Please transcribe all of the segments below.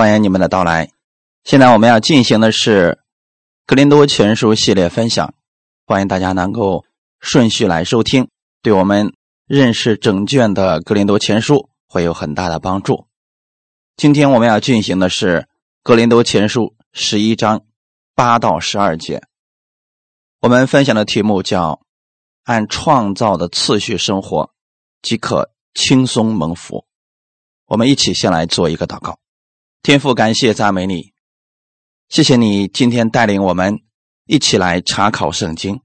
欢迎你们的到来。现在我们要进行的是《格林多前书》系列分享，欢迎大家能够顺序来收听，对我们认识整卷的《格林多前书》会有很大的帮助。今天我们要进行的是《格林多前书》十一章八到十二节。我们分享的题目叫“按创造的次序生活，即可轻松蒙福”。我们一起先来做一个祷告。天父，感谢赞美你，谢谢你今天带领我们一起来查考圣经，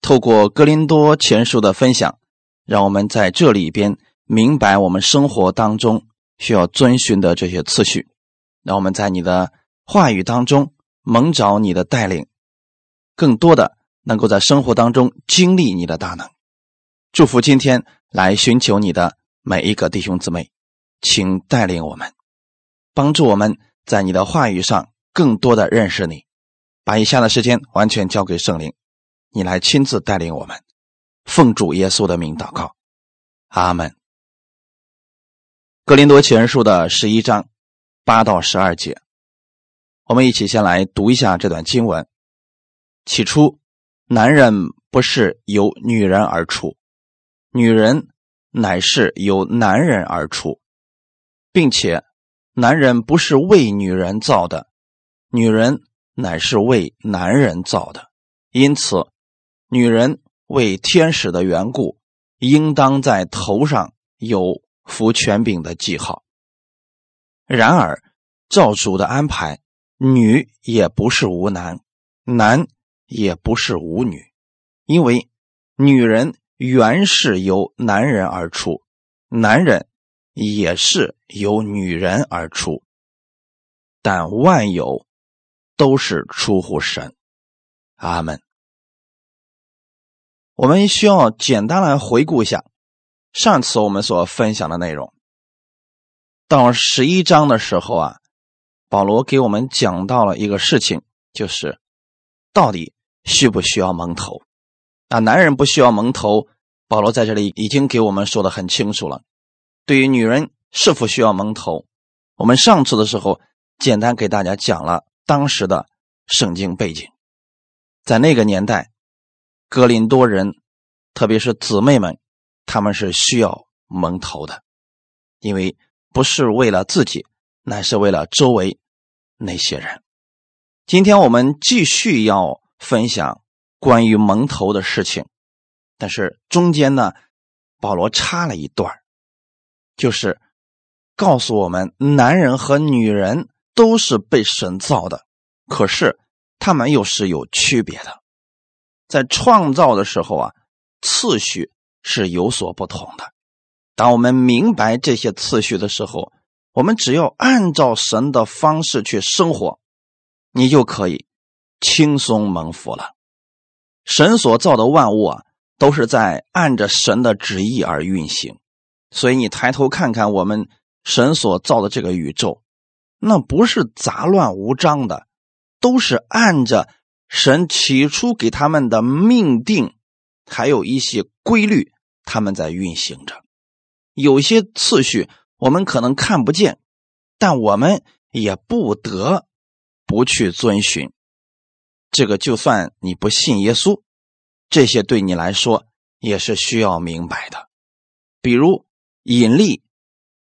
透过格林多前书的分享，让我们在这里边明白我们生活当中需要遵循的这些次序，让我们在你的话语当中蒙着你的带领，更多的能够在生活当中经历你的大能。祝福今天来寻求你的每一个弟兄姊妹，请带领我们。帮助我们在你的话语上更多的认识你，把以下的时间完全交给圣灵，你来亲自带领我们。奉主耶稣的名祷告，阿门。格林多前书的十一章八到十二节，我们一起先来读一下这段经文。起初，男人不是由女人而出，女人乃是由男人而出，并且。男人不是为女人造的，女人乃是为男人造的。因此，女人为天使的缘故，应当在头上有服权柄的记号。然而，照主的安排，女也不是无男，男也不是无女，因为女人原是由男人而出，男人。也是由女人而出，但万有都是出乎神。阿门。我们需要简单来回顾一下上次我们所分享的内容。到十一章的时候啊，保罗给我们讲到了一个事情，就是到底需不需要蒙头？啊，男人不需要蒙头。保罗在这里已经给我们说的很清楚了。对于女人是否需要蒙头，我们上次的时候简单给大家讲了当时的圣经背景。在那个年代，格林多人，特别是姊妹们，他们是需要蒙头的，因为不是为了自己，乃是为了周围那些人。今天我们继续要分享关于蒙头的事情，但是中间呢，保罗插了一段就是告诉我们，男人和女人都是被神造的，可是他们又是有区别的。在创造的时候啊，次序是有所不同的。当我们明白这些次序的时候，我们只要按照神的方式去生活，你就可以轻松蒙福了。神所造的万物啊，都是在按着神的旨意而运行。所以你抬头看看我们神所造的这个宇宙，那不是杂乱无章的，都是按着神起初给他们的命定，还有一些规律，他们在运行着。有些次序我们可能看不见，但我们也不得不去遵循。这个就算你不信耶稣，这些对你来说也是需要明白的，比如。引力、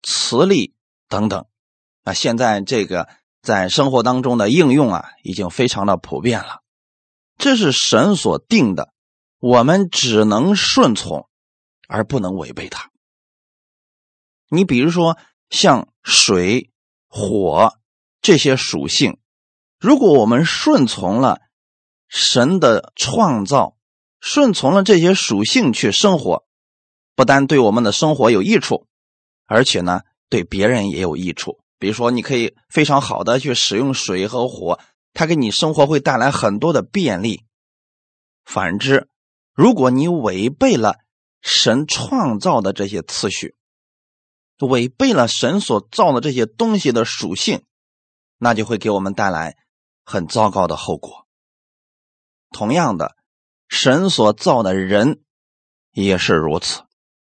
磁力等等，啊，现在这个在生活当中的应用啊，已经非常的普遍了。这是神所定的，我们只能顺从，而不能违背它。你比如说，像水、火这些属性，如果我们顺从了神的创造，顺从了这些属性去生活。不单对我们的生活有益处，而且呢，对别人也有益处。比如说，你可以非常好的去使用水和火，它给你生活会带来很多的便利。反之，如果你违背了神创造的这些次序，违背了神所造的这些东西的属性，那就会给我们带来很糟糕的后果。同样的，神所造的人也是如此。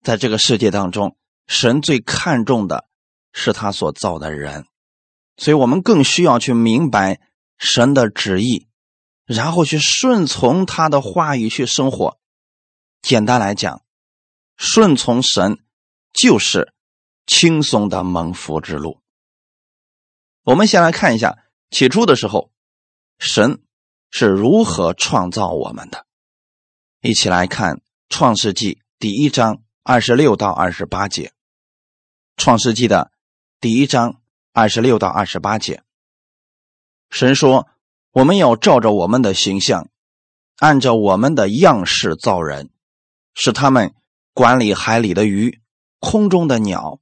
在这个世界当中，神最看重的是他所造的人。所以我们更需要去明白神的旨意，然后去顺从他的话语去生活。简单来讲，顺从神就是轻松的蒙福之路。我们先来看一下起初的时候，神是如何创造我们的。一起来看《创世纪》第一章二十六到二十八节，《创世纪》的第一章二十六到二十八节。神说：“我们要照着我们的形象，按照我们的样式造人，使他们管理海里的鱼、空中的鸟、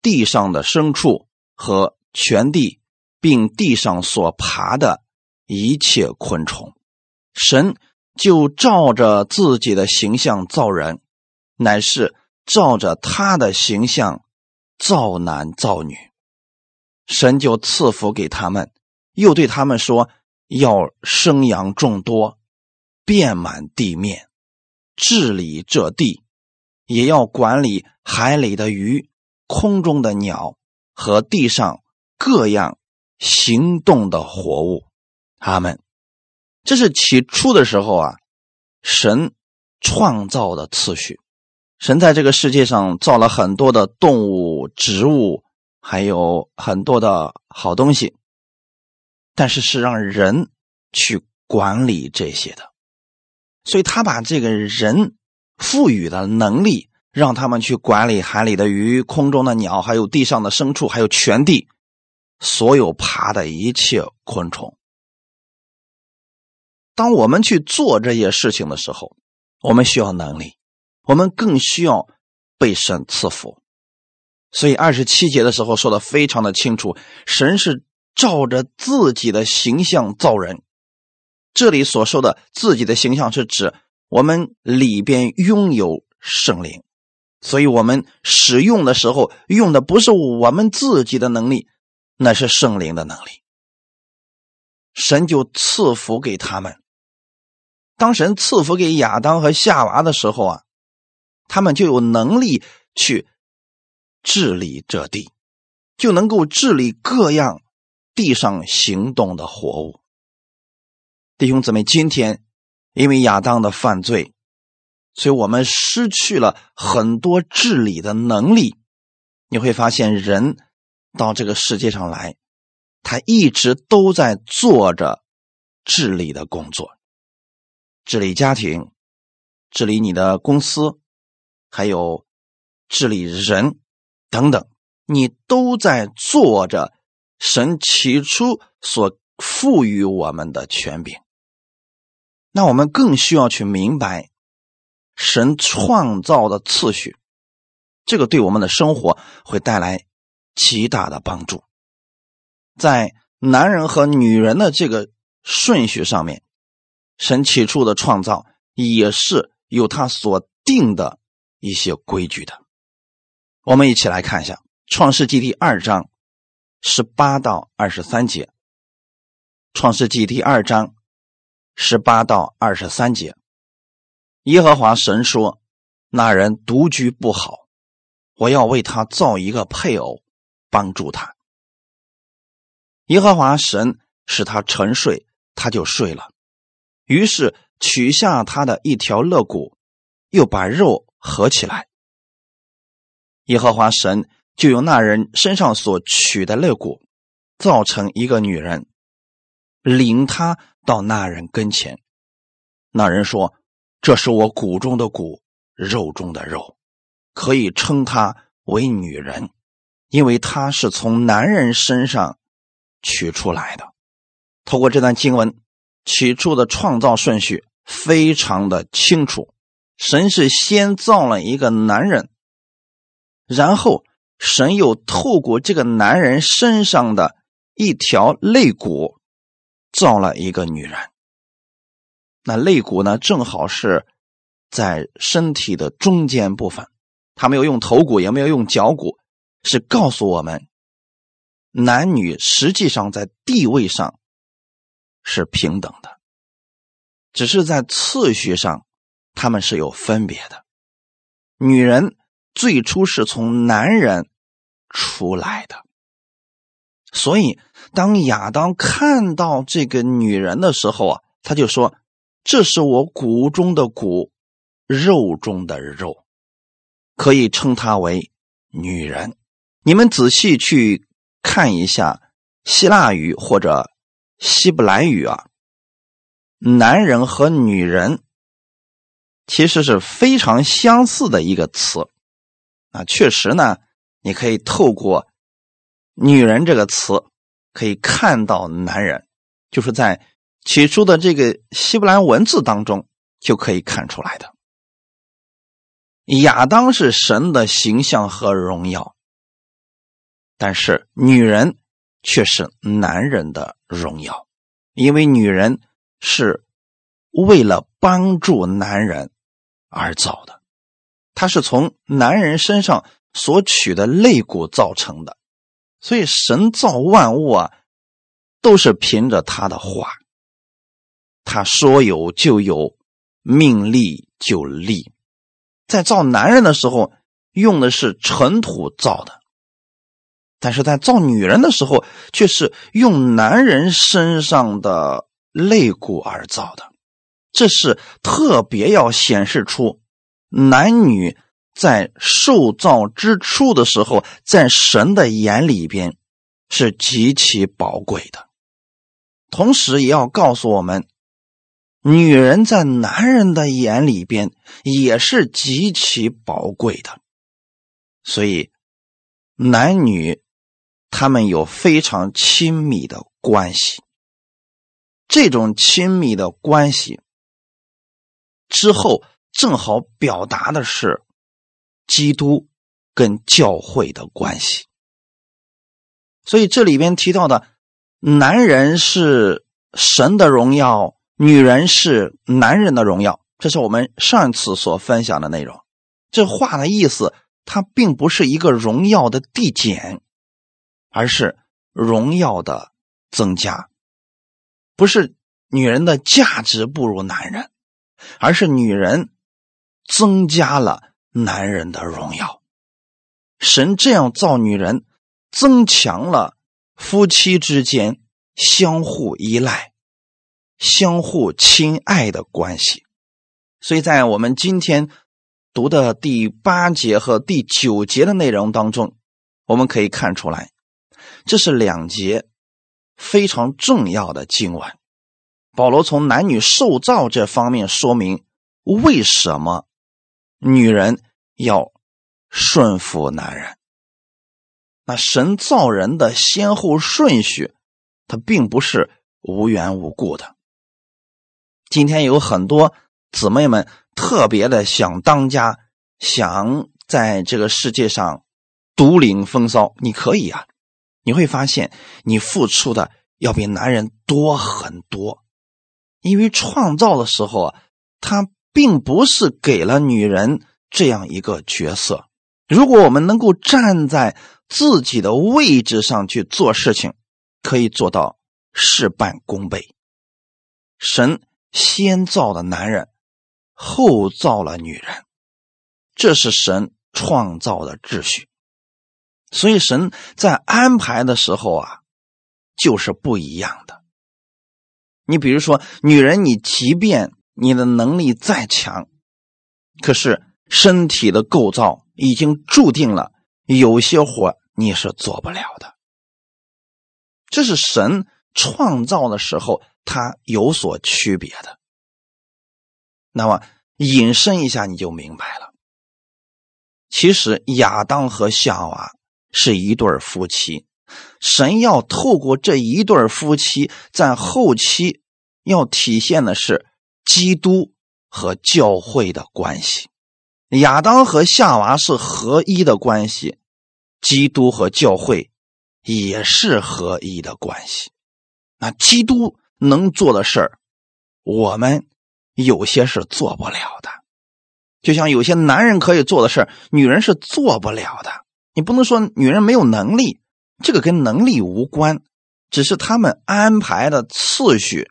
地上的牲畜和。”全地，并地上所爬的一切昆虫，神就照着自己的形象造人，乃是照着他的形象造男造女。神就赐福给他们，又对他们说：要生养众多，遍满地面，治理这地，也要管理海里的鱼、空中的鸟和地上。各样行动的活物，他们，这是起初的时候啊，神创造的次序。神在这个世界上造了很多的动物、植物，还有很多的好东西，但是是让人去管理这些的。所以他把这个人赋予的能力，让他们去管理海里的鱼、空中的鸟，还有地上的牲畜，还有全地。所有爬的一切昆虫，当我们去做这些事情的时候，我们需要能力，我们更需要被神赐福。所以二十七节的时候说的非常的清楚，神是照着自己的形象造人。这里所说的自己的形象是指我们里边拥有圣灵，所以我们使用的时候用的不是我们自己的能力。那是圣灵的能力，神就赐福给他们。当神赐福给亚当和夏娃的时候啊，他们就有能力去治理这地，就能够治理各样地上行动的活物。弟兄姊妹，今天因为亚当的犯罪，所以我们失去了很多治理的能力。你会发现人。到这个世界上来，他一直都在做着治理的工作，治理家庭，治理你的公司，还有治理人等等，你都在做着神起初所赋予我们的权柄。那我们更需要去明白神创造的次序，这个对我们的生活会带来。极大的帮助，在男人和女人的这个顺序上面，神起初的创造也是有他所定的一些规矩的。我们一起来看一下《创世纪》第二章十八到二十三节，《创世纪》第二章十八到二十三节，耶和华神说：“那人独居不好，我要为他造一个配偶。”帮助他，耶和华神使他沉睡，他就睡了。于是取下他的一条肋骨，又把肉合起来。耶和华神就用那人身上所取的肋骨，造成一个女人，领他到那人跟前。那人说：“这是我骨中的骨，肉中的肉，可以称她为女人。”因为他是从男人身上取出来的。透过这段经文，起初的创造顺序非常的清楚。神是先造了一个男人，然后神又透过这个男人身上的一条肋骨造了一个女人。那肋骨呢，正好是在身体的中间部分，他没有用头骨，也没有用脚骨。是告诉我们，男女实际上在地位上是平等的，只是在次序上他们是有分别的。女人最初是从男人出来的，所以，当亚当看到这个女人的时候啊，他就说：“这是我骨中的骨，肉中的肉，可以称她为女人。”你们仔细去看一下希腊语或者希伯来语啊，男人和女人其实是非常相似的一个词啊。确实呢，你可以透过“女人”这个词可以看到男人，就是在起初的这个希伯来文字当中就可以看出来的。亚当是神的形象和荣耀。但是女人却是男人的荣耀，因为女人是为了帮助男人而造的，她是从男人身上所取的肋骨造成的，所以神造万物啊，都是凭着他的话，他说有就有，命立就立，在造男人的时候用的是尘土造的。但是在造女人的时候，却是用男人身上的肋骨而造的，这是特别要显示出男女在受造之初的时候，在神的眼里边是极其宝贵的，同时也要告诉我们，女人在男人的眼里边也是极其宝贵的，所以男女。他们有非常亲密的关系，这种亲密的关系之后，正好表达的是基督跟教会的关系。所以这里边提到的，男人是神的荣耀，女人是男人的荣耀，这是我们上次所分享的内容。这话的意思，它并不是一个荣耀的递减。而是荣耀的增加，不是女人的价值不如男人，而是女人增加了男人的荣耀。神这样造女人，增强了夫妻之间相互依赖、相互亲爱的关系。所以在我们今天读的第八节和第九节的内容当中，我们可以看出来。这是两节非常重要的经文。保罗从男女受造这方面说明为什么女人要顺服男人。那神造人的先后顺序，它并不是无缘无故的。今天有很多姊妹们特别的想当家，想在这个世界上独领风骚，你可以啊。你会发现，你付出的要比男人多很多，因为创造的时候啊，他并不是给了女人这样一个角色。如果我们能够站在自己的位置上去做事情，可以做到事半功倍。神先造的男人，后造了女人，这是神创造的秩序。所以神在安排的时候啊，就是不一样的。你比如说，女人，你即便你的能力再强，可是身体的构造已经注定了有些活你是做不了的。这是神创造的时候，它有所区别的。那么引申一下，你就明白了。其实亚当和夏娃。是一对夫妻，神要透过这一对夫妻，在后期要体现的是基督和教会的关系。亚当和夏娃是合一的关系，基督和教会也是合一的关系。那基督能做的事儿，我们有些是做不了的，就像有些男人可以做的事儿，女人是做不了的。你不能说女人没有能力，这个跟能力无关，只是他们安排的次序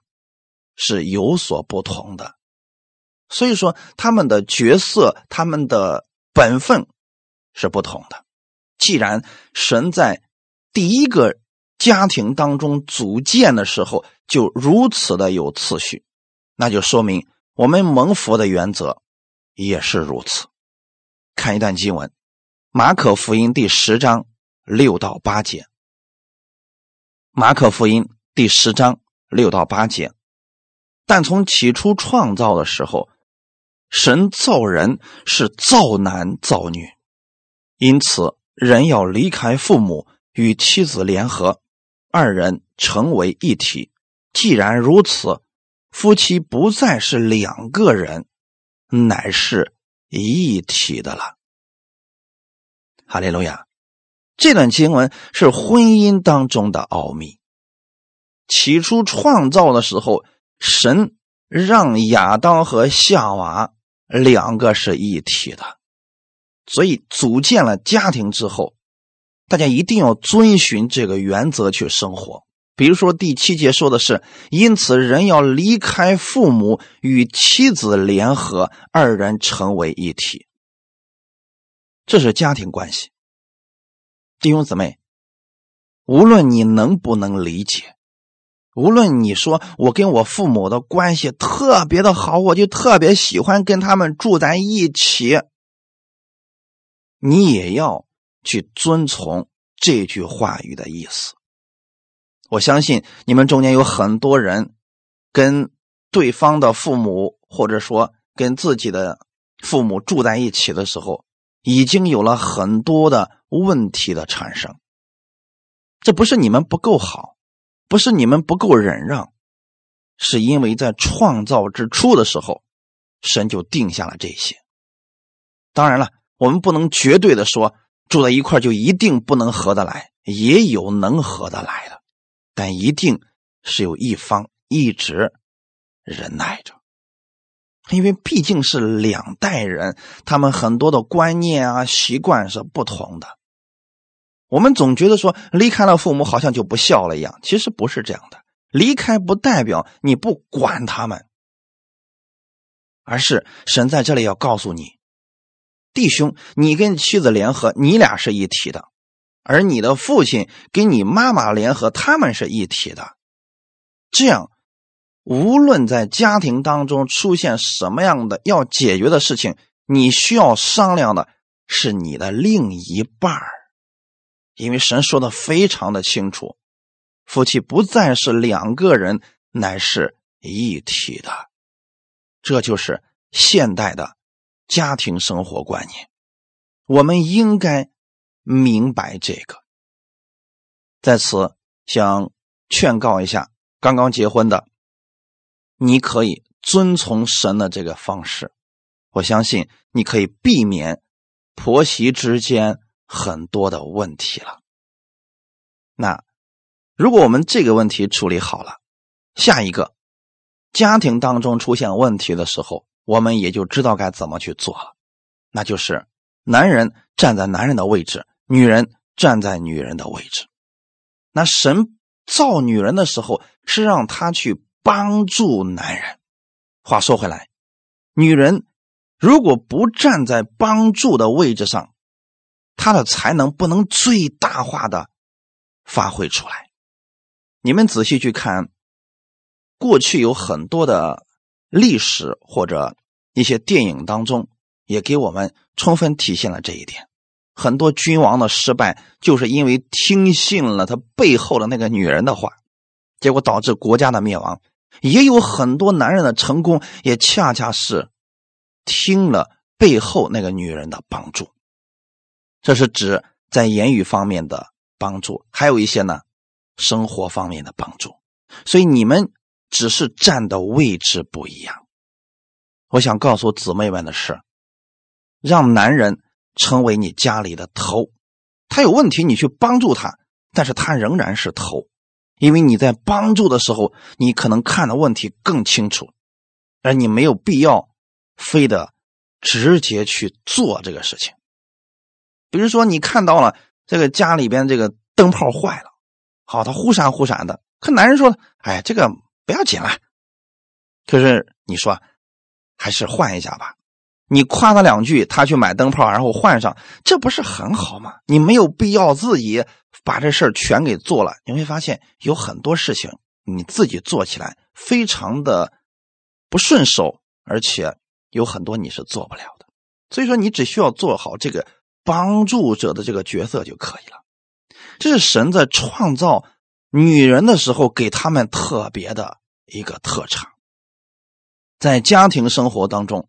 是有所不同的，所以说他们的角色、他们的本分是不同的。既然神在第一个家庭当中组建的时候就如此的有次序，那就说明我们蒙福的原则也是如此。看一段经文，《马可福音》第十章六到八节，《马可福音》第十章六到八节。但从起初创造的时候，神造人是造男造女，因此人要离开父母，与妻子联合。二人成为一体。既然如此，夫妻不再是两个人，乃是一体的了。哈利路亚！这段经文是婚姻当中的奥秘。起初创造的时候，神让亚当和夏娃两个是一体的，所以组建了家庭之后。大家一定要遵循这个原则去生活。比如说第七节说的是，因此人要离开父母，与妻子联合，二人成为一体。这是家庭关系。弟兄姊妹，无论你能不能理解，无论你说我跟我父母的关系特别的好，我就特别喜欢跟他们住在一起，你也要。去遵从这句话语的意思。我相信你们中间有很多人跟对方的父母，或者说跟自己的父母住在一起的时候，已经有了很多的问题的产生。这不是你们不够好，不是你们不够忍让，是因为在创造之初的时候，神就定下了这些。当然了，我们不能绝对的说。住在一块就一定不能合得来，也有能合得来的，但一定是有一方一直忍耐着，因为毕竟是两代人，他们很多的观念啊、习惯是不同的。我们总觉得说离开了父母好像就不孝了一样，其实不是这样的。离开不代表你不管他们，而是神在这里要告诉你。弟兄，你跟妻子联合，你俩是一体的；而你的父亲跟你妈妈联合，他们是一体的。这样，无论在家庭当中出现什么样的要解决的事情，你需要商量的是你的另一半儿，因为神说的非常的清楚，夫妻不再是两个人，乃是一体的。这就是现代的。家庭生活观念，我们应该明白这个。在此，想劝告一下刚刚结婚的，你可以遵从神的这个方式，我相信你可以避免婆媳之间很多的问题了。那如果我们这个问题处理好了，下一个家庭当中出现问题的时候。我们也就知道该怎么去做了，那就是男人站在男人的位置，女人站在女人的位置。那神造女人的时候是让她去帮助男人。话说回来，女人如果不站在帮助的位置上，他的才能不能最大化的发挥出来。你们仔细去看，过去有很多的。历史或者一些电影当中，也给我们充分体现了这一点。很多君王的失败，就是因为听信了他背后的那个女人的话，结果导致国家的灭亡。也有很多男人的成功，也恰恰是听了背后那个女人的帮助。这是指在言语方面的帮助，还有一些呢，生活方面的帮助。所以你们。只是站的位置不一样。我想告诉姊妹们的是，让男人成为你家里的头，他有问题你去帮助他，但是他仍然是头，因为你在帮助的时候，你可能看的问题更清楚，而你没有必要非得直接去做这个事情。比如说，你看到了这个家里边这个灯泡坏了，好，它忽闪忽闪的，可男人说：“哎，这个。”不要紧了，可是你说还是换一下吧。你夸他两句，他去买灯泡，然后换上，这不是很好吗？你没有必要自己把这事儿全给做了，你会发现有很多事情你自己做起来非常的不顺手，而且有很多你是做不了的。所以说，你只需要做好这个帮助者的这个角色就可以了。这是神在创造女人的时候给他们特别的一个特长。在家庭生活当中，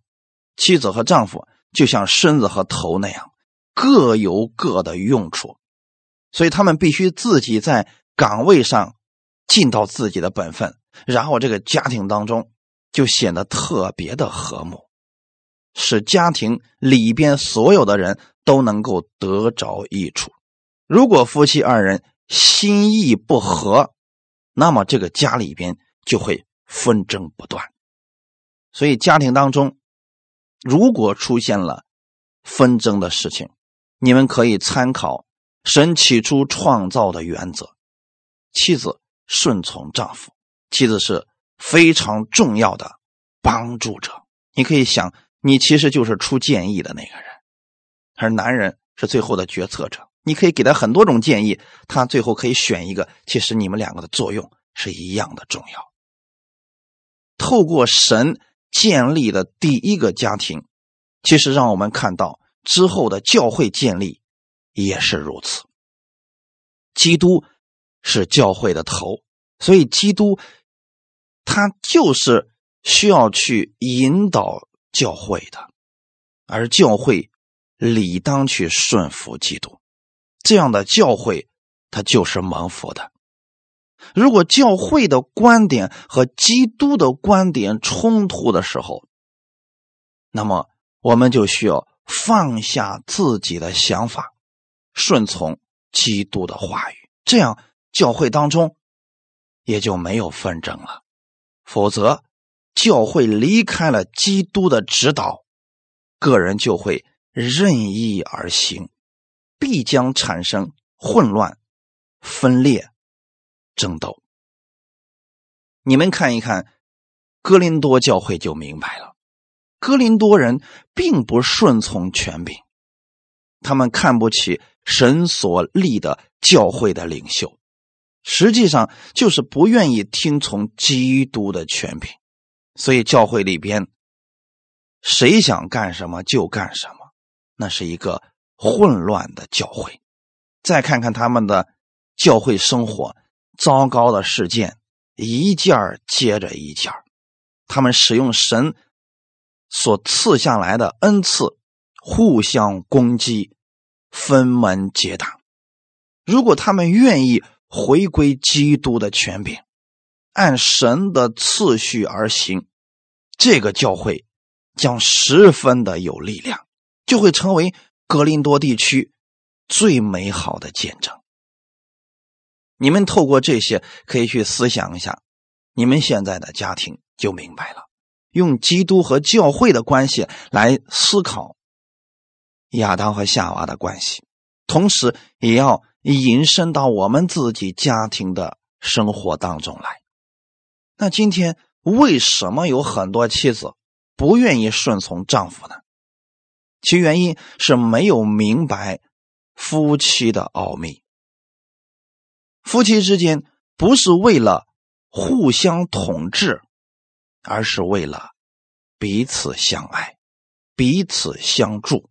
妻子和丈夫就像身子和头那样，各有各的用处，所以他们必须自己在岗位上尽到自己的本分，然后这个家庭当中就显得特别的和睦。使家庭里边所有的人都能够得着益处。如果夫妻二人心意不合，那么这个家里边就会纷争不断。所以家庭当中，如果出现了纷争的事情，你们可以参考神起初创造的原则：妻子顺从丈夫，妻子是非常重要的帮助者。你可以想。你其实就是出建议的那个人，而男人是最后的决策者。你可以给他很多种建议，他最后可以选一个。其实你们两个的作用是一样的重要。透过神建立的第一个家庭，其实让我们看到之后的教会建立也是如此。基督是教会的头，所以基督他就是需要去引导。教会的，而教会理当去顺服基督，这样的教会它就是蒙福的。如果教会的观点和基督的观点冲突的时候，那么我们就需要放下自己的想法，顺从基督的话语，这样教会当中也就没有纷争了。否则。教会离开了基督的指导，个人就会任意而行，必将产生混乱、分裂、争斗。你们看一看哥林多教会就明白了，哥林多人并不顺从权柄，他们看不起神所立的教会的领袖，实际上就是不愿意听从基督的权柄。所以教会里边，谁想干什么就干什么，那是一个混乱的教会。再看看他们的教会生活，糟糕的事件一件接着一件他们使用神所赐下来的恩赐，互相攻击，分门结党。如果他们愿意回归基督的权柄。按神的次序而行，这个教会将十分的有力量，就会成为格林多地区最美好的见证。你们透过这些可以去思想一下，你们现在的家庭就明白了。用基督和教会的关系来思考亚当和夏娃的关系，同时也要引申到我们自己家庭的生活当中来。那今天为什么有很多妻子不愿意顺从丈夫呢？其原因是没有明白夫妻的奥秘。夫妻之间不是为了互相统治，而是为了彼此相爱、彼此相助。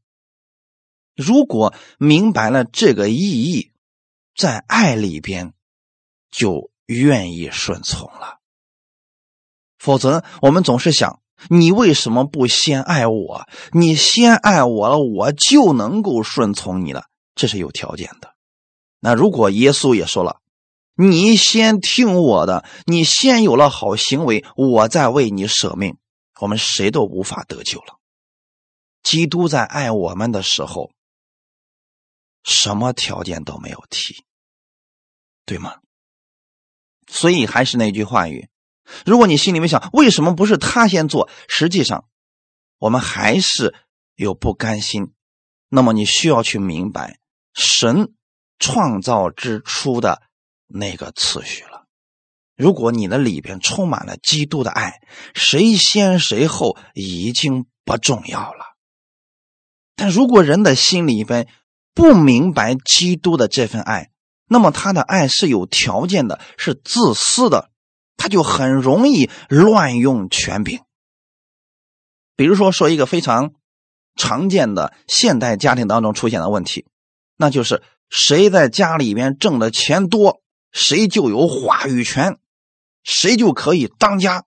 如果明白了这个意义，在爱里边就愿意顺从了。否则，我们总是想，你为什么不先爱我？你先爱我了，我就能够顺从你了。这是有条件的。那如果耶稣也说了，你先听我的，你先有了好行为，我再为你舍命，我们谁都无法得救了。基督在爱我们的时候，什么条件都没有提，对吗？所以还是那句话语。如果你心里面想，为什么不是他先做？实际上，我们还是有不甘心。那么你需要去明白神创造之初的那个次序了。如果你的里边充满了基督的爱，谁先谁后已经不重要了。但如果人的心里边不明白基督的这份爱，那么他的爱是有条件的，是自私的，他就很容易乱用权柄。比如说，说一个非常常见的现代家庭当中出现的问题，那就是谁在家里边挣的钱多，谁就有话语权，谁就可以当家。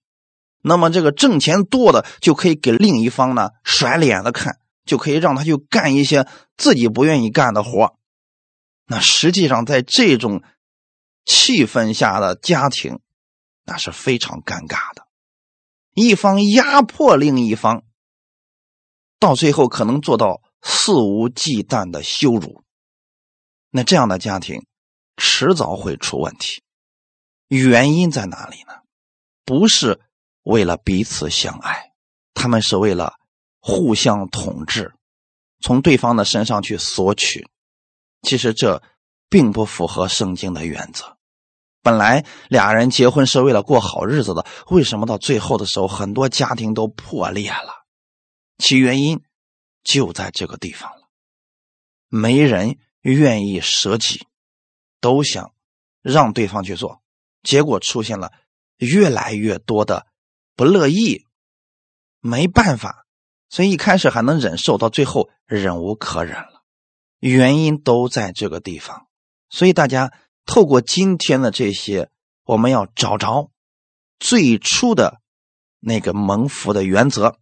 那么这个挣钱多的就可以给另一方呢甩脸子看，就可以让他去干一些自己不愿意干的活。那实际上在这种气氛下的家庭，那是非常尴尬的。一方压迫另一方，到最后可能做到肆无忌惮的羞辱。那这样的家庭迟早会出问题。原因在哪里呢？不是。为了彼此相爱，他们是为了互相统治，从对方的身上去索取。其实这并不符合圣经的原则。本来俩人结婚是为了过好日子的，为什么到最后的时候很多家庭都破裂了？其原因就在这个地方了。没人愿意舍己，都想让对方去做，结果出现了越来越多的。不乐意，没办法，所以一开始还能忍受，到最后忍无可忍了。原因都在这个地方，所以大家透过今天的这些，我们要找着最初的那个蒙福的原则，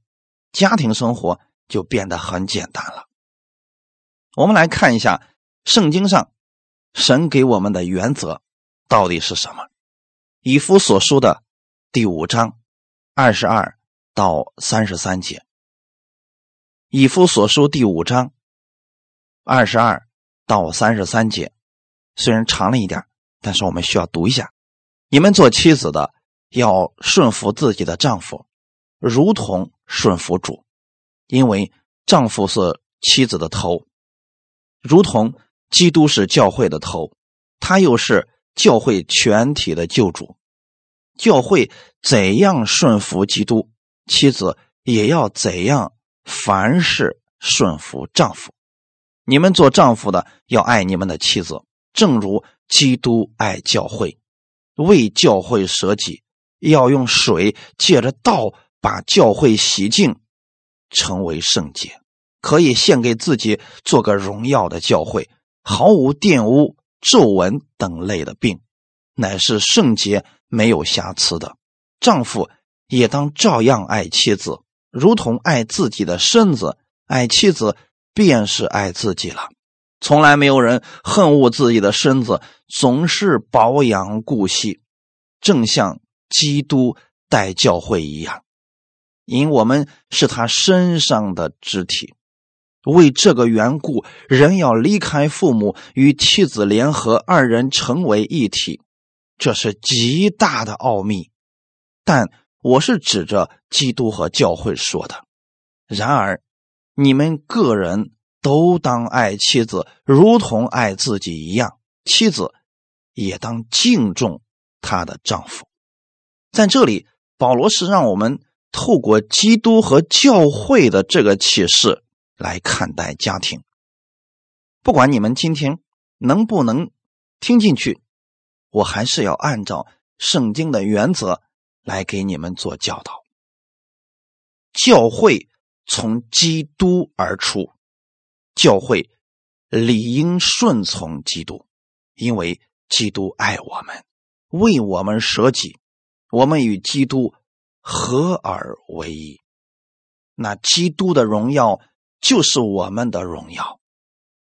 家庭生活就变得很简单了。我们来看一下圣经上神给我们的原则到底是什么？以夫所书的第五章。二十二到三十三节，《以夫所书》第五章二十二到三十三节，虽然长了一点，但是我们需要读一下。你们做妻子的要顺服自己的丈夫，如同顺服主，因为丈夫是妻子的头，如同基督是教会的头，他又是教会全体的救主。教会怎样顺服基督，妻子也要怎样凡事顺服丈夫。你们做丈夫的要爱你们的妻子，正如基督爱教会，为教会舍己，要用水借着道把教会洗净，成为圣洁，可以献给自己，做个荣耀的教会，毫无玷污、皱纹等类的病，乃是圣洁。没有瑕疵的丈夫也当照样爱妻子，如同爱自己的身子。爱妻子便是爱自己了。从来没有人恨恶自己的身子，总是保养顾惜，正像基督带教会一样。因我们是他身上的肢体，为这个缘故，人要离开父母，与妻子联合，二人成为一体。这是极大的奥秘，但我是指着基督和教会说的。然而，你们个人都当爱妻子，如同爱自己一样；妻子也当敬重她的丈夫。在这里，保罗是让我们透过基督和教会的这个启示来看待家庭。不管你们今天能不能听进去。我还是要按照圣经的原则来给你们做教导。教会从基督而出，教会理应顺从基督，因为基督爱我们，为我们舍己，我们与基督合而为一。那基督的荣耀就是我们的荣耀，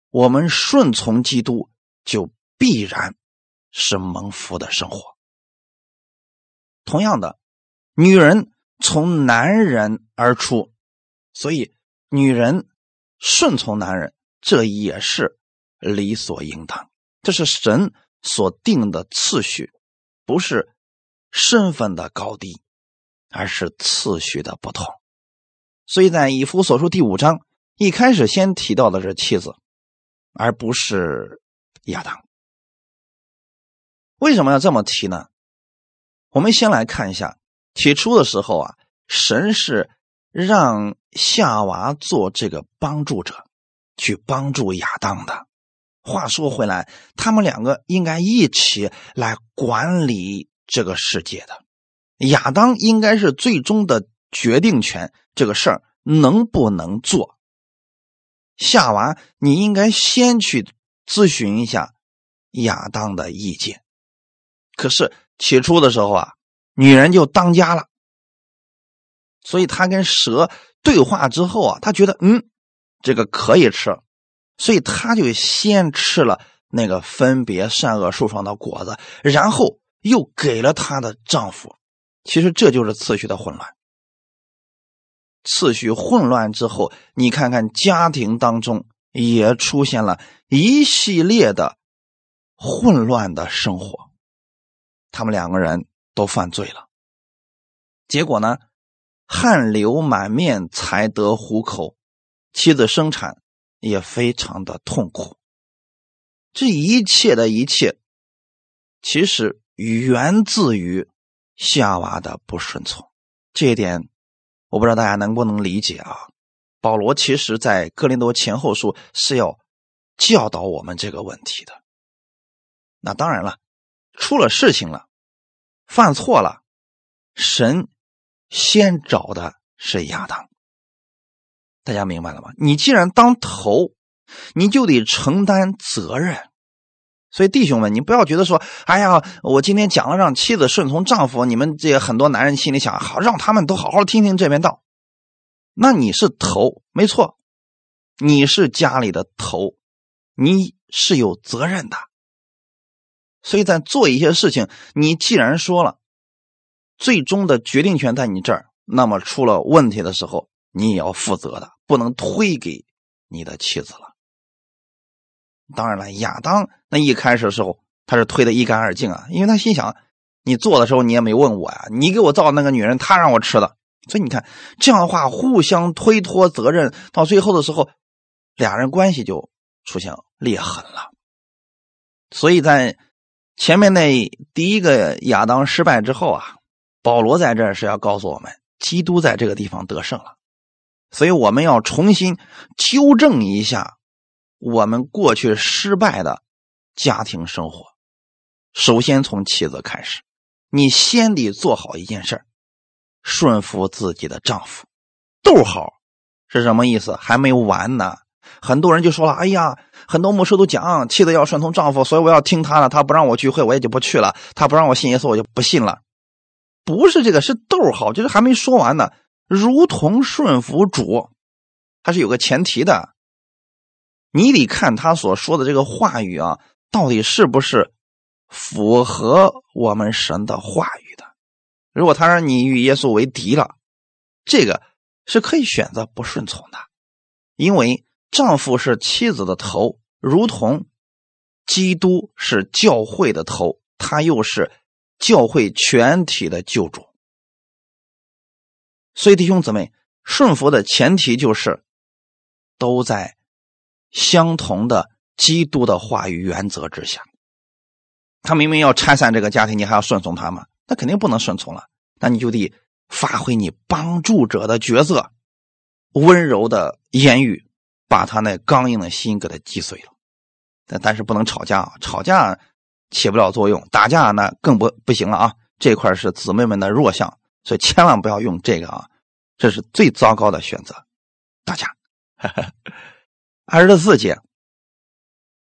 我们顺从基督就必然。是蒙福的生活。同样的，女人从男人而出，所以女人顺从男人，这也是理所应当。这是神所定的次序，不是身份的高低，而是次序的不同。所以在以弗所书第五章一开始先提到的是妻子，而不是亚当。为什么要这么提呢？我们先来看一下，起初的时候啊，神是让夏娃做这个帮助者，去帮助亚当的。话说回来，他们两个应该一起来管理这个世界的。亚当应该是最终的决定权，这个事儿能不能做？夏娃，你应该先去咨询一下亚当的意见。可是起初的时候啊，女人就当家了，所以他跟蛇对话之后啊，他觉得嗯，这个可以吃，所以他就先吃了那个分别善恶树上的果子，然后又给了她的丈夫。其实这就是次序的混乱。次序混乱之后，你看看家庭当中也出现了一系列的混乱的生活，他们两个人都犯罪了。结果呢，汗流满面才得糊口，妻子生产也非常的痛苦。这一切的一切，其实源自于夏娃的不顺从，这一点。我不知道大家能不能理解啊？保罗其实在哥林多前后书是要教导我们这个问题的。那当然了，出了事情了，犯错了，神先找的是亚当。大家明白了吗？你既然当头，你就得承担责任。所以弟兄们，你不要觉得说，哎呀，我今天讲了让妻子顺从丈夫，你们这些很多男人心里想，好让他们都好好听听这边道。那你是头，没错，你是家里的头，你是有责任的。所以在做一些事情，你既然说了，最终的决定权在你这儿，那么出了问题的时候，你也要负责的，不能推给你的妻子了。当然了，亚当那一开始的时候，他是推的一干二净啊，因为他心想，你做的时候你也没问我呀，你给我造那个女人，她让我吃的，所以你看这样的话，互相推脱责任，到最后的时候，俩人关系就出现裂痕了。所以在前面那第一个亚当失败之后啊，保罗在这是要告诉我们，基督在这个地方得胜了，所以我们要重新纠正一下。我们过去失败的家庭生活，首先从妻子开始。你先得做好一件事顺服自己的丈夫。逗号是什么意思？还没完呢。很多人就说了：“哎呀，很多牧师都讲，妻子要顺从丈夫，所以我要听他的。他不让我聚会，我也就不去了；他不让我信耶稣，我就不信了。”不是这个，是逗号，就是还没说完呢。如同顺服主，它是有个前提的。你得看他所说的这个话语啊，到底是不是符合我们神的话语的？如果他让你与耶稣为敌了，这个是可以选择不顺从的，因为丈夫是妻子的头，如同基督是教会的头，他又是教会全体的救主。所以弟兄姊妹，顺服的前提就是都在。相同的基督的话语原则之下，他明明要拆散这个家庭，你还要顺从他吗？那肯定不能顺从了。那你就得发挥你帮助者的角色，温柔的言语把他那刚硬的心给他击碎了。但但是不能吵架，吵架起不了作用，打架呢更不不行了啊。这块是姊妹们的弱项，所以千万不要用这个啊，这是最糟糕的选择。打架。二十四节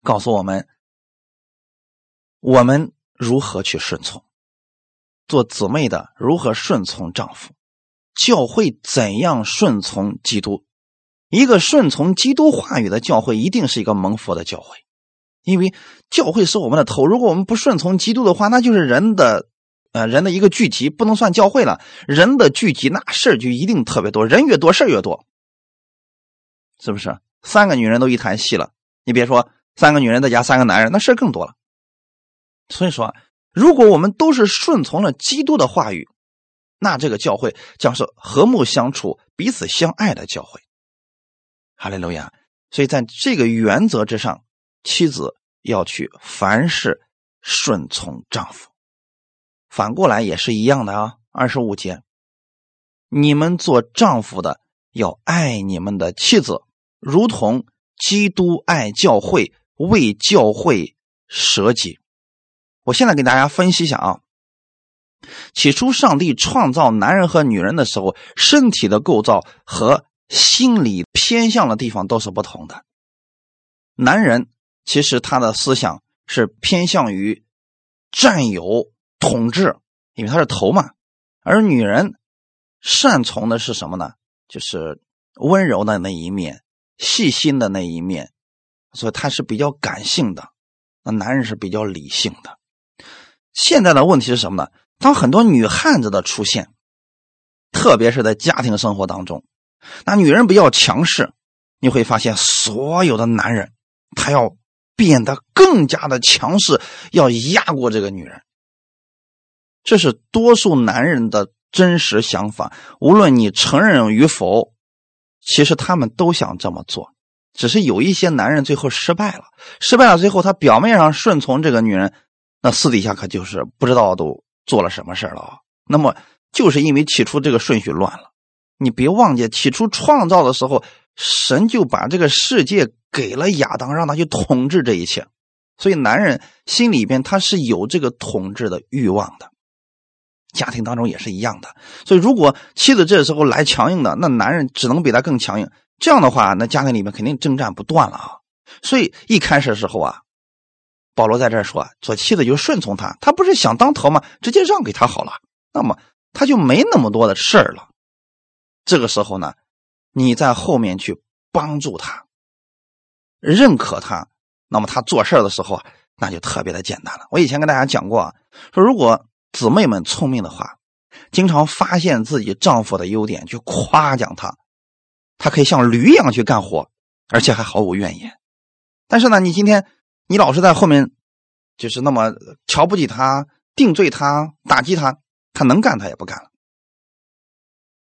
告诉我们，我们如何去顺从，做姊妹的如何顺从丈夫，教会怎样顺从基督。一个顺从基督话语的教会，一定是一个蒙福的教会，因为教会是我们的头。如果我们不顺从基督的话，那就是人的，呃，人的一个聚集，不能算教会了。人的聚集，那事儿就一定特别多，人越多，事儿越多，是不是？三个女人都一台戏了，你别说三个女人再加三个男人，那事更多了。所以说，如果我们都是顺从了基督的话语，那这个教会将是和睦相处、彼此相爱的教会。哈利路亚！所以在这个原则之上，妻子要去凡事顺从丈夫，反过来也是一样的啊。二十五节，你们做丈夫的要爱你们的妻子。如同基督爱教会，为教会舍己。我现在给大家分析一下啊。起初，上帝创造男人和女人的时候，身体的构造和心理偏向的地方都是不同的。男人其实他的思想是偏向于占有、统治，因为他是头嘛；而女人善从的是什么呢？就是温柔的那一面、细心的那一面，所以他是比较感性的。那男人是比较理性的。现在的问题是什么呢？当很多女汉子的出现，特别是在家庭生活当中，那女人比较强势，你会发现所有的男人他要变得更加的强势，要压过这个女人。这是多数男人的真实想法，无论你承认与否，其实他们都想这么做，只是有一些男人最后失败了，失败了最后他表面上顺从这个女人。那私底下可就是不知道都做了什么事了啊！那么就是因为起初这个顺序乱了，你别忘记起初创造的时候，神就把这个世界给了亚当，让他去统治这一切。所以男人心里边他是有这个统治的欲望的，家庭当中也是一样的。所以如果妻子这时候来强硬的，那男人只能比他更强硬。这样的话，那家庭里面肯定征战不断了啊！所以一开始的时候啊。保罗在这说，做妻子就顺从他，他不是想当头吗？直接让给他好了，那么他就没那么多的事儿了。这个时候呢，你在后面去帮助他，认可他，那么他做事的时候啊，那就特别的简单了。我以前跟大家讲过，说如果姊妹们聪明的话，经常发现自己丈夫的优点，去夸奖他，他可以像驴一样去干活，而且还毫无怨言。但是呢，你今天。你老是在后面，就是那么瞧不起他、定罪他、打击他，他能干他也不干了。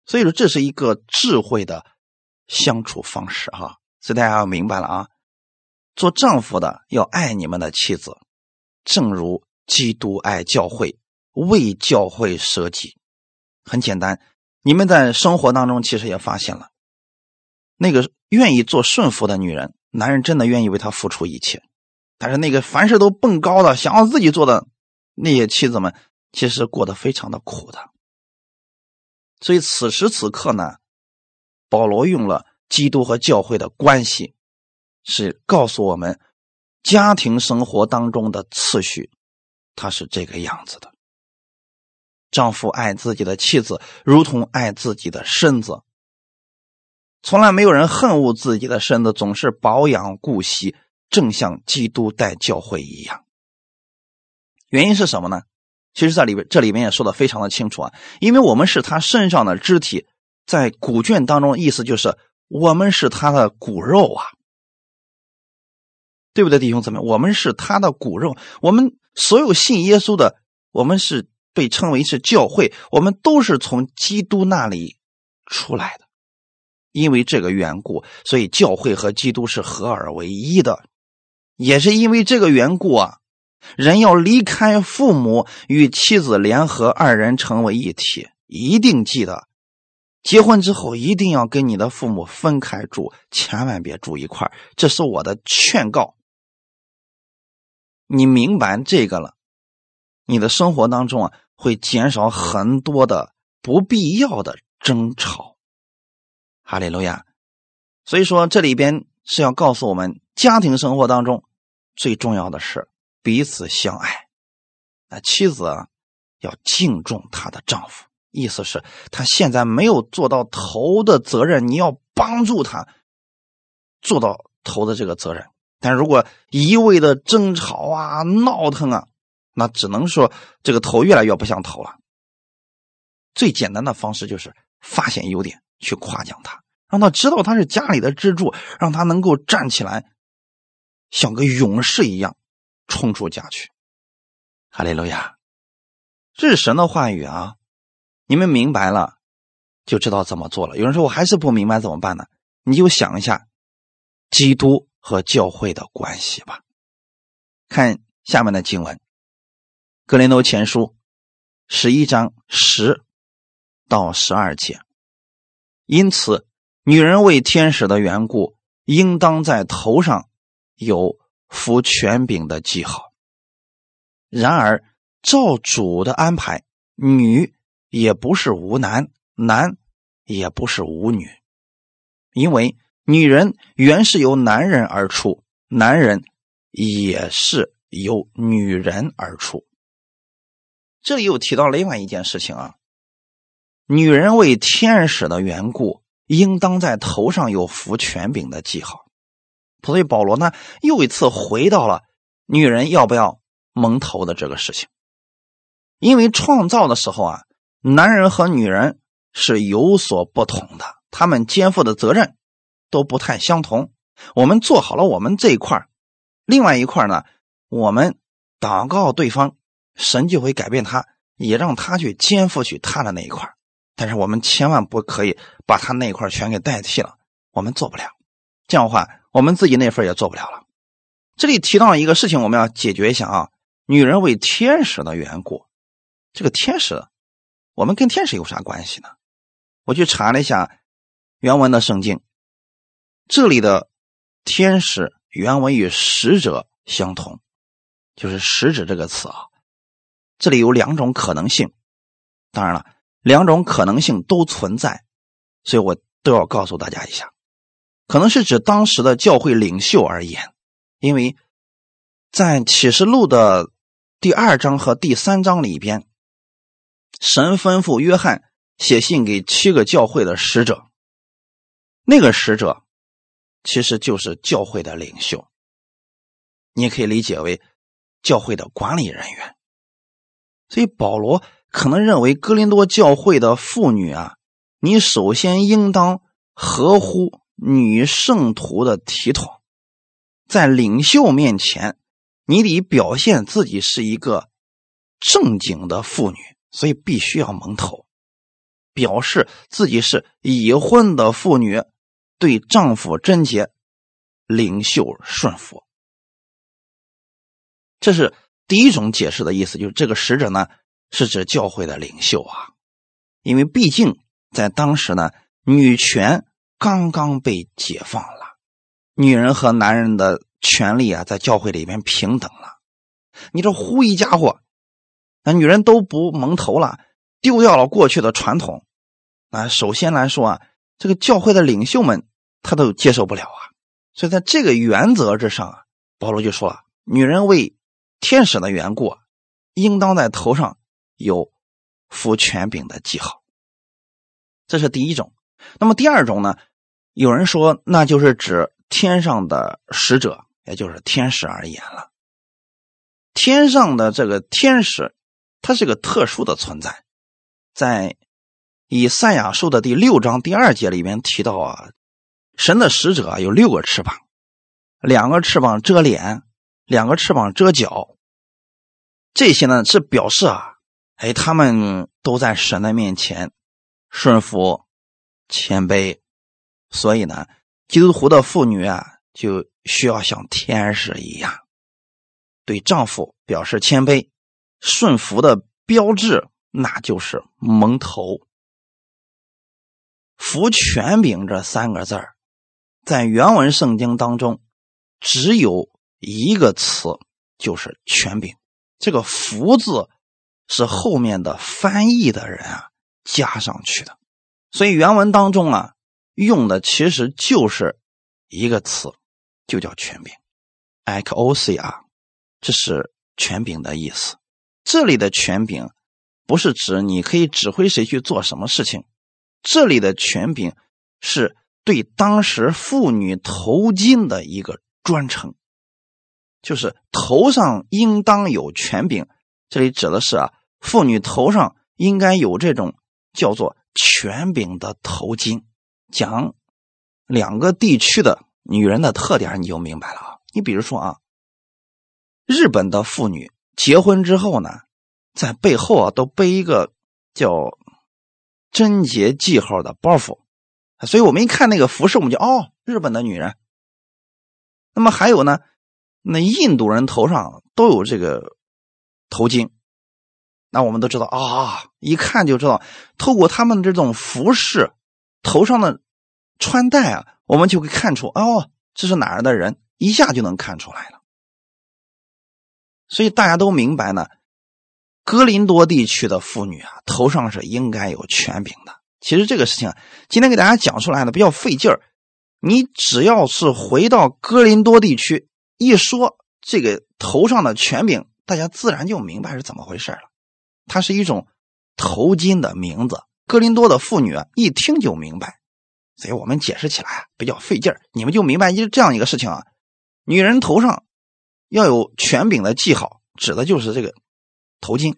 所以说，这是一个智慧的相处方式哈。所以大家要明白了啊，做丈夫的要爱你们的妻子，正如基督爱教会，为教会舍己。很简单，你们在生活当中其实也发现了，那个愿意做顺服的女人，男人真的愿意为她付出一切。但是那个凡事都蹦高的，想要自己做的那些妻子们，其实过得非常的苦的。所以此时此刻呢，保罗用了基督和教会的关系，是告诉我们家庭生活当中的次序，它是这个样子的：丈夫爱自己的妻子，如同爱自己的身子。从来没有人恨恶自己的身子，总是保养顾惜。正像基督带教会一样，原因是什么呢？其实，在里边这里面也说的非常的清楚啊，因为我们是他身上的肢体，在古卷当中意思就是我们是他的骨肉啊，对不对，弟兄姊妹？我们是他的骨肉，我们所有信耶稣的，我们是被称为是教会，我们都是从基督那里出来的，因为这个缘故，所以教会和基督是合而为一的。也是因为这个缘故啊，人要离开父母，与妻子联合，二人成为一体。一定记得，结婚之后一定要跟你的父母分开住，千万别住一块这是我的劝告。你明白这个了，你的生活当中啊，会减少很多的不必要的争吵。哈利路亚。所以说，这里边是要告诉我们，家庭生活当中。最重要的是彼此相爱。那妻子啊要敬重她的丈夫，意思是她现在没有做到头的责任，你要帮助她做到头的这个责任。但如果一味的争吵啊、闹腾啊，那只能说这个头越来越不像头了。最简单的方式就是发现优点，去夸奖他，让他知道他是家里的支柱，让他能够站起来。像个勇士一样冲出家去，哈利路亚！这是神的话语啊！你们明白了，就知道怎么做了。有人说我还是不明白怎么办呢？你就想一下基督和教会的关系吧。看下面的经文，《格林多前书》十一章十到十二节。因此，女人为天使的缘故，应当在头上。有服权柄的记号。然而，照主的安排，女也不是无男，男也不是无女，因为女人原是由男人而出，男人也是由女人而出。这里又提到另外一件事情啊，女人为天使的缘故，应当在头上有服权柄的记号。所以保罗呢，又一次回到了女人要不要蒙头的这个事情。因为创造的时候啊，男人和女人是有所不同的，他们肩负的责任都不太相同。我们做好了我们这一块另外一块呢，我们祷告对方。神就会改变他，也让他去肩负起他的那一块但是我们千万不可以把他那一块全给代替了，我们做不了。这样的话，我们自己那份也做不了了。这里提到一个事情，我们要解决一下啊。女人为天使的缘故，这个天使，我们跟天使有啥关系呢？我去查了一下原文的圣经，这里的天使原文与使者相同，就是使者这个词啊。这里有两种可能性，当然了，两种可能性都存在，所以我都要告诉大家一下，可能是指当时的教会领袖而言，因为在启示录的第二章和第三章里边，神吩咐约翰写信给七个教会的使者，那个使者其实就是教会的领袖，你也可以理解为教会的管理人员。所以保罗可能认为哥林多教会的妇女啊，你首先应当合乎女圣徒的体统，在领袖面前，你得表现自己是一个正经的妇女，所以必须要蒙头，表示自己是已婚的妇女，对丈夫贞洁，领袖顺服。这是。第一种解释的意思就是，这个使者呢是指教会的领袖啊，因为毕竟在当时呢，女权刚刚被解放了，女人和男人的权利啊，在教会里面平等了。你这呼一家伙，那女人都不蒙头了，丢掉了过去的传统。啊，首先来说啊，这个教会的领袖们他都接受不了啊，所以在这个原则之上啊，保罗就说了，女人为。天使的缘故，应当在头上有服权柄的记号。这是第一种。那么第二种呢？有人说，那就是指天上的使者，也就是天使而言了。天上的这个天使，它是个特殊的存在。在以赛亚书的第六章第二节里面提到啊，神的使者有六个翅膀，两个翅膀遮脸。两个翅膀遮脚，这些呢是表示啊，哎，他们都在神的面前顺服、谦卑，所以呢，基督徒的妇女啊就需要像天使一样，对丈夫表示谦卑、顺服的标志，那就是蒙头。福权柄这三个字，在原文圣经当中只有。一个词就是权柄，这个“福”字是后面的翻译的人啊加上去的，所以原文当中啊用的其实就是一个词，就叫权柄 e c o s i a 这是权柄的意思。这里的权柄不是指你可以指挥谁去做什么事情，这里的权柄是对当时妇女头巾的一个专称。就是头上应当有权柄，这里指的是啊，妇女头上应该有这种叫做权柄的头巾。讲两个地区的女人的特点，你就明白了啊。你比如说啊，日本的妇女结婚之后呢，在背后啊都背一个叫贞洁记号的包袱，所以我们一看那个服饰，我们就哦，日本的女人。那么还有呢？那印度人头上都有这个头巾，那我们都知道啊，一看就知道，透过他们这种服饰，头上的穿戴啊，我们就会看出哦，这是哪儿的人，一下就能看出来了。所以大家都明白呢，哥林多地区的妇女啊，头上是应该有权柄的。其实这个事情，今天给大家讲出来呢比较费劲儿。你只要是回到哥林多地区，一说这个头上的权柄，大家自然就明白是怎么回事了。它是一种头巾的名字。哥林多的妇女啊，一听就明白，所以我们解释起来啊比较费劲儿。你们就明白一这样一个事情啊，女人头上要有权柄的记号，指的就是这个头巾。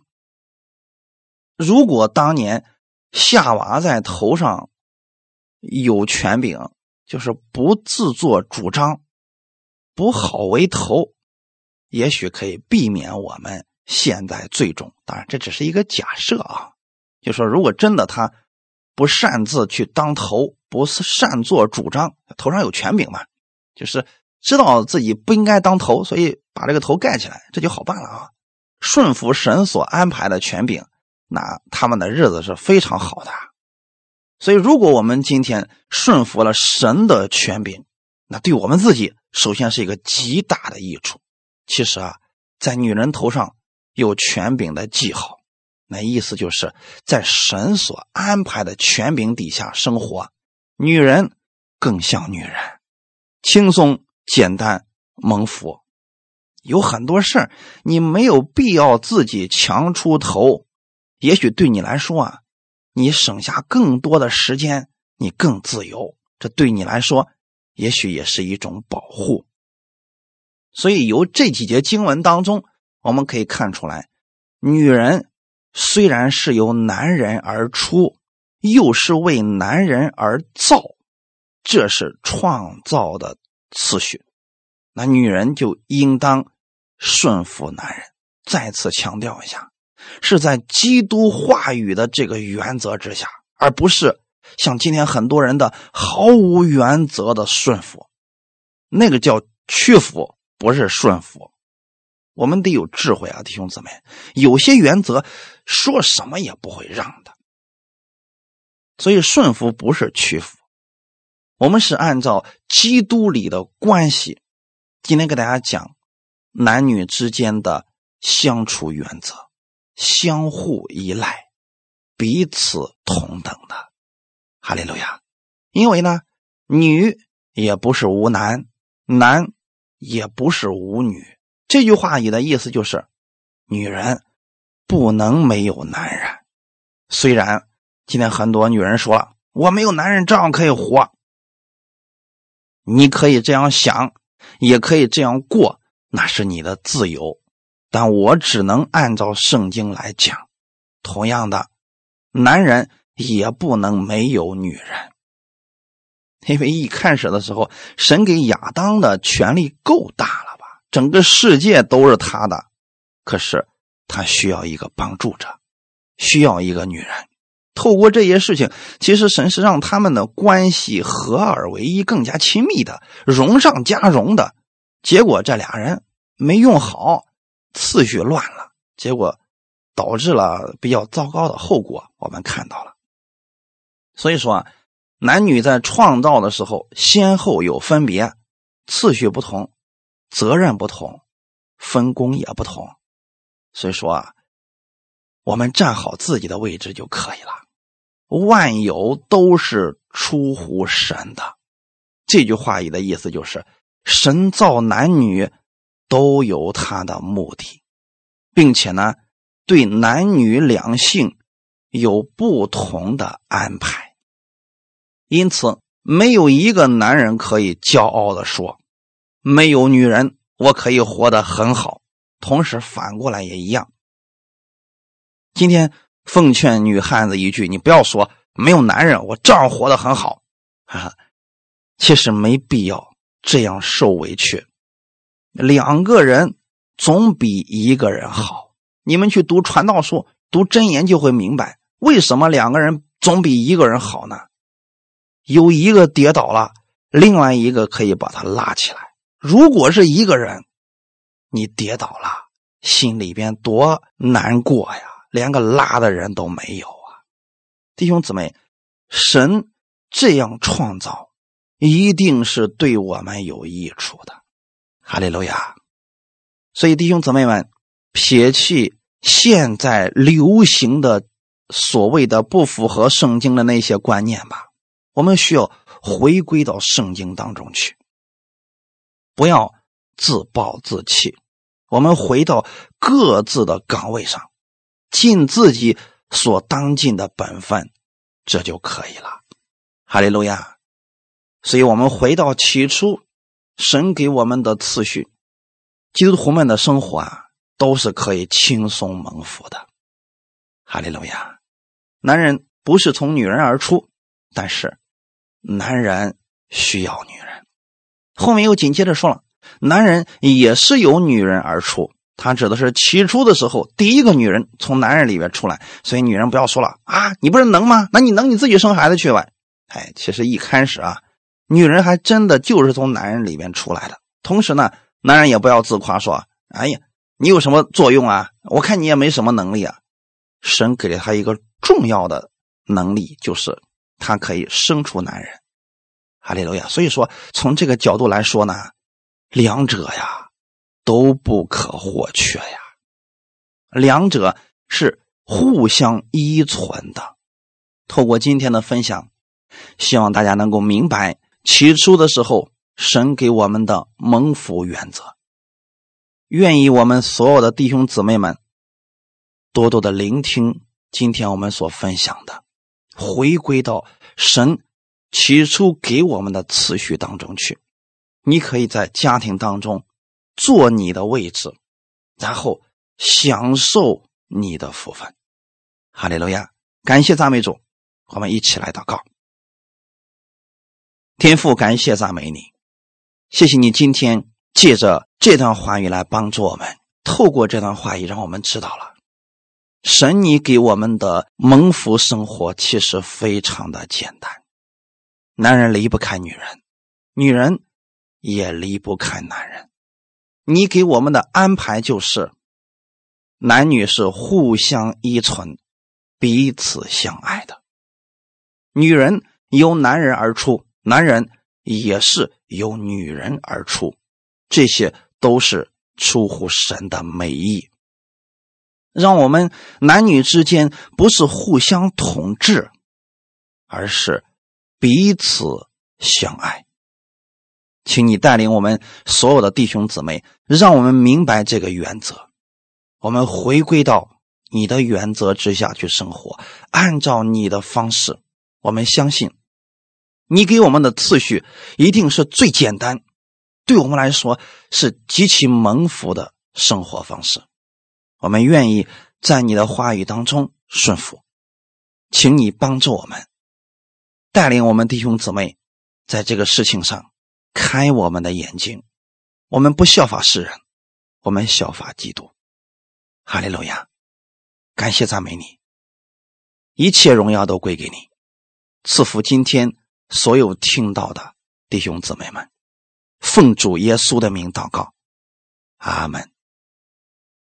如果当年夏娃在头上有权柄，就是不自作主张，不好为头，也许可以避免我们现在最终。当然，这只是一个假设啊。就说如果真的他不擅自去当头，不是擅作主张，头上有权柄嘛，就是知道自己不应该当头，所以把这个头盖起来，这就好办了啊。顺服神所安排的权柄，那他们的日子是非常好的。所以，如果我们今天顺服了神的权柄，那对我们自己首先是一个极大的益处。其实啊，在女人头上有权柄的记号。那意思就是在神所安排的权柄底下生活，女人更像女人，轻松简单蒙福。有很多事儿你没有必要自己强出头，也许对你来说啊，你省下更多的时间，你更自由，这对你来说也许也是一种保护。所以由这几节经文当中，我们可以看出来，女人。虽然是由男人而出，又是为男人而造，这是创造的次序。那女人就应当顺服男人。再次强调一下，是在基督话语的这个原则之下，而不是像今天很多人的毫无原则的顺服，那个叫屈服，不是顺服。我们得有智慧啊，弟兄姊妹，有些原则说什么也不会让的，所以顺服不是屈服，我们是按照基督里的关系。今天给大家讲男女之间的相处原则：相互依赖，彼此同等的。哈利路亚！因为呢，女也不是无男，男也不是无女。这句话里的意思就是，女人不能没有男人。虽然今天很多女人说，我没有男人照样可以活，你可以这样想，也可以这样过，那是你的自由。但我只能按照圣经来讲。同样的，男人也不能没有女人，因为一开始的时候，神给亚当的权力够大了吧。整个世界都是他的，可是他需要一个帮助者，需要一个女人。透过这些事情，其实神是让他们的关系合二为一，更加亲密的，荣上加荣的。结果这俩人没用好，次序乱了，结果导致了比较糟糕的后果。我们看到了，所以说啊，男女在创造的时候先后有分别，次序不同。责任不同，分工也不同，所以说啊，我们站好自己的位置就可以了。万有都是出乎神的，这句话里的意思就是，神造男女都有他的目的，并且呢，对男女两性有不同的安排。因此，没有一个男人可以骄傲的说。没有女人，我可以活得很好。同时，反过来也一样。今天奉劝女汉子一句：你不要说没有男人，我照样活得很好。哈哈，其实没必要这样受委屈。两个人总比一个人好。你们去读传道书、读真言，就会明白为什么两个人总比一个人好呢？有一个跌倒了，另外一个可以把他拉起来。如果是一个人，你跌倒了，心里边多难过呀，连个拉的人都没有啊！弟兄姊妹，神这样创造，一定是对我们有益处的，哈利路亚！所以弟兄姊妹们，撇弃现在流行的所谓的不符合圣经的那些观念吧。我们需要回归到圣经当中去，不要自暴自弃。我们回到各自的岗位上，尽自己所当尽的本分，这就可以了。哈利路亚！所以，我们回到起初神给我们的次序，基督徒们的生活啊，都是可以轻松蒙福的。哈利路亚！男人不是从女人而出，但是男人需要女人。后面又紧接着说了。男人也是由女人而出，他指的是起初的时候，第一个女人从男人里边出来。所以女人不要说了啊，你不是能吗？那你能你自己生孩子去吧。哎，其实一开始啊，女人还真的就是从男人里面出来的。同时呢，男人也不要自夸说，哎呀，你有什么作用啊？我看你也没什么能力啊。神给了他一个重要的能力，就是他可以生出男人。哈利路亚。所以说，从这个角度来说呢。两者呀都不可或缺呀，两者是互相依存的。透过今天的分享，希望大家能够明白起初的时候神给我们的蒙福原则。愿意我们所有的弟兄姊妹们多多的聆听今天我们所分享的，回归到神起初给我们的次序当中去。你可以在家庭当中做你的位置，然后享受你的福分。哈利路亚！感谢赞美主，我们一起来祷告。天父，感谢赞美你，谢谢你今天借着这段话语来帮助我们。透过这段话语，让我们知道了神你给我们的蒙福生活其实非常的简单。男人离不开女人，女人。也离不开男人，你给我们的安排就是，男女是互相依存、彼此相爱的。女人由男人而出，男人也是由女人而出，这些都是出乎神的美意。让我们男女之间不是互相统治，而是彼此相爱。请你带领我们所有的弟兄姊妹，让我们明白这个原则。我们回归到你的原则之下去生活，按照你的方式。我们相信，你给我们的次序一定是最简单，对我们来说是极其蒙福的生活方式。我们愿意在你的话语当中顺服，请你帮助我们，带领我们弟兄姊妹在这个事情上。开我们的眼睛，我们不效法世人，我们效法基督。哈利路亚，感谢赞美你，一切荣耀都归给你。赐福今天所有听到的弟兄姊妹们，奉主耶稣的名祷告，阿门。